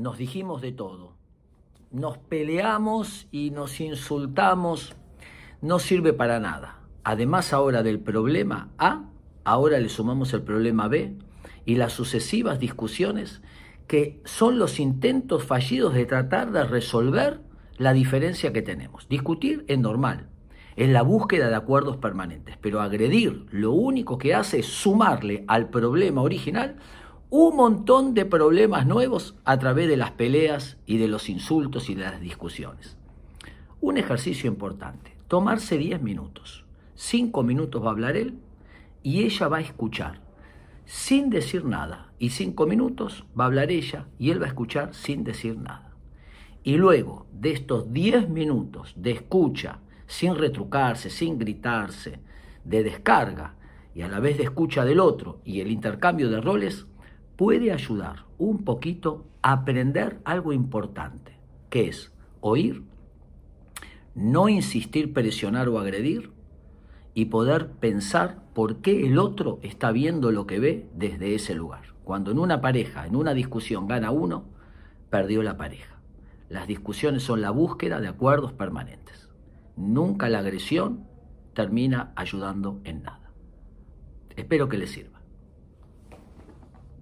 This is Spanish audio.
nos dijimos de todo, nos peleamos y nos insultamos, no sirve para nada. Además ahora del problema A, ahora le sumamos el problema B y las sucesivas discusiones que son los intentos fallidos de tratar de resolver la diferencia que tenemos. Discutir es normal, es la búsqueda de acuerdos permanentes, pero agredir lo único que hace es sumarle al problema original un montón de problemas nuevos a través de las peleas y de los insultos y de las discusiones. Un ejercicio importante, tomarse 10 minutos. 5 minutos va a hablar él y ella va a escuchar sin decir nada. Y 5 minutos va a hablar ella y él va a escuchar sin decir nada. Y luego de estos 10 minutos de escucha, sin retrucarse, sin gritarse, de descarga y a la vez de escucha del otro y el intercambio de roles, puede ayudar un poquito a aprender algo importante, que es oír, no insistir, presionar o agredir y poder pensar por qué el otro está viendo lo que ve desde ese lugar. Cuando en una pareja, en una discusión gana uno, perdió la pareja. Las discusiones son la búsqueda de acuerdos permanentes. Nunca la agresión termina ayudando en nada. Espero que les sirva.